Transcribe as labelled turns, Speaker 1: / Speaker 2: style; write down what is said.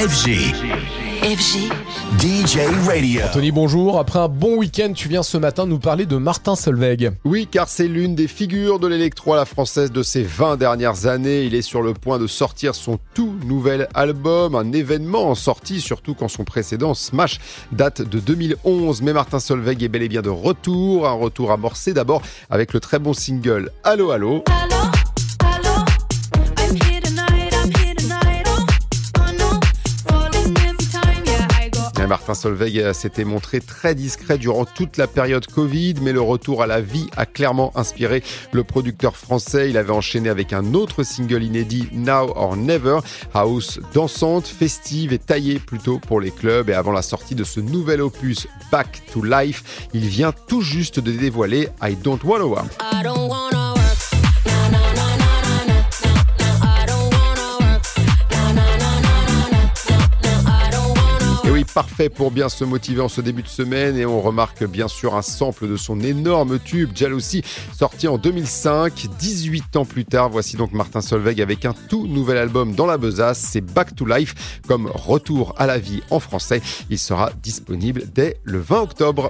Speaker 1: FG.
Speaker 2: FG.
Speaker 1: DJ Radio.
Speaker 3: Anthony, bonjour. Après un bon week-end, tu viens ce matin nous parler de Martin Solveig.
Speaker 4: Oui, car c'est l'une des figures de l'électro à la française de ces 20 dernières années. Il est sur le point de sortir son tout nouvel album, un événement en sortie, surtout quand son précédent, Smash, date de 2011. Mais Martin Solveig est bel et bien de retour, un retour amorcé d'abord avec le très bon single Allo Allo.
Speaker 5: Allo,
Speaker 4: Martin Solveig s'était montré très discret durant toute la période Covid, mais le retour à la vie a clairement inspiré le producteur français. Il avait enchaîné avec un autre single inédit, Now or Never, house dansante, festive et taillée plutôt pour les clubs. Et avant la sortie de ce nouvel opus, Back to Life, il vient tout juste de dévoiler I Don't Wanna Work.
Speaker 5: I don't wanna
Speaker 4: parfait pour bien se motiver en ce début de semaine. Et on remarque bien sûr un sample de son énorme tube Jealousy, sorti en 2005. 18 ans plus tard, voici donc Martin Solveig avec un tout nouvel album dans la besace. C'est Back to Life, comme retour à la vie en français. Il sera disponible dès le 20 octobre.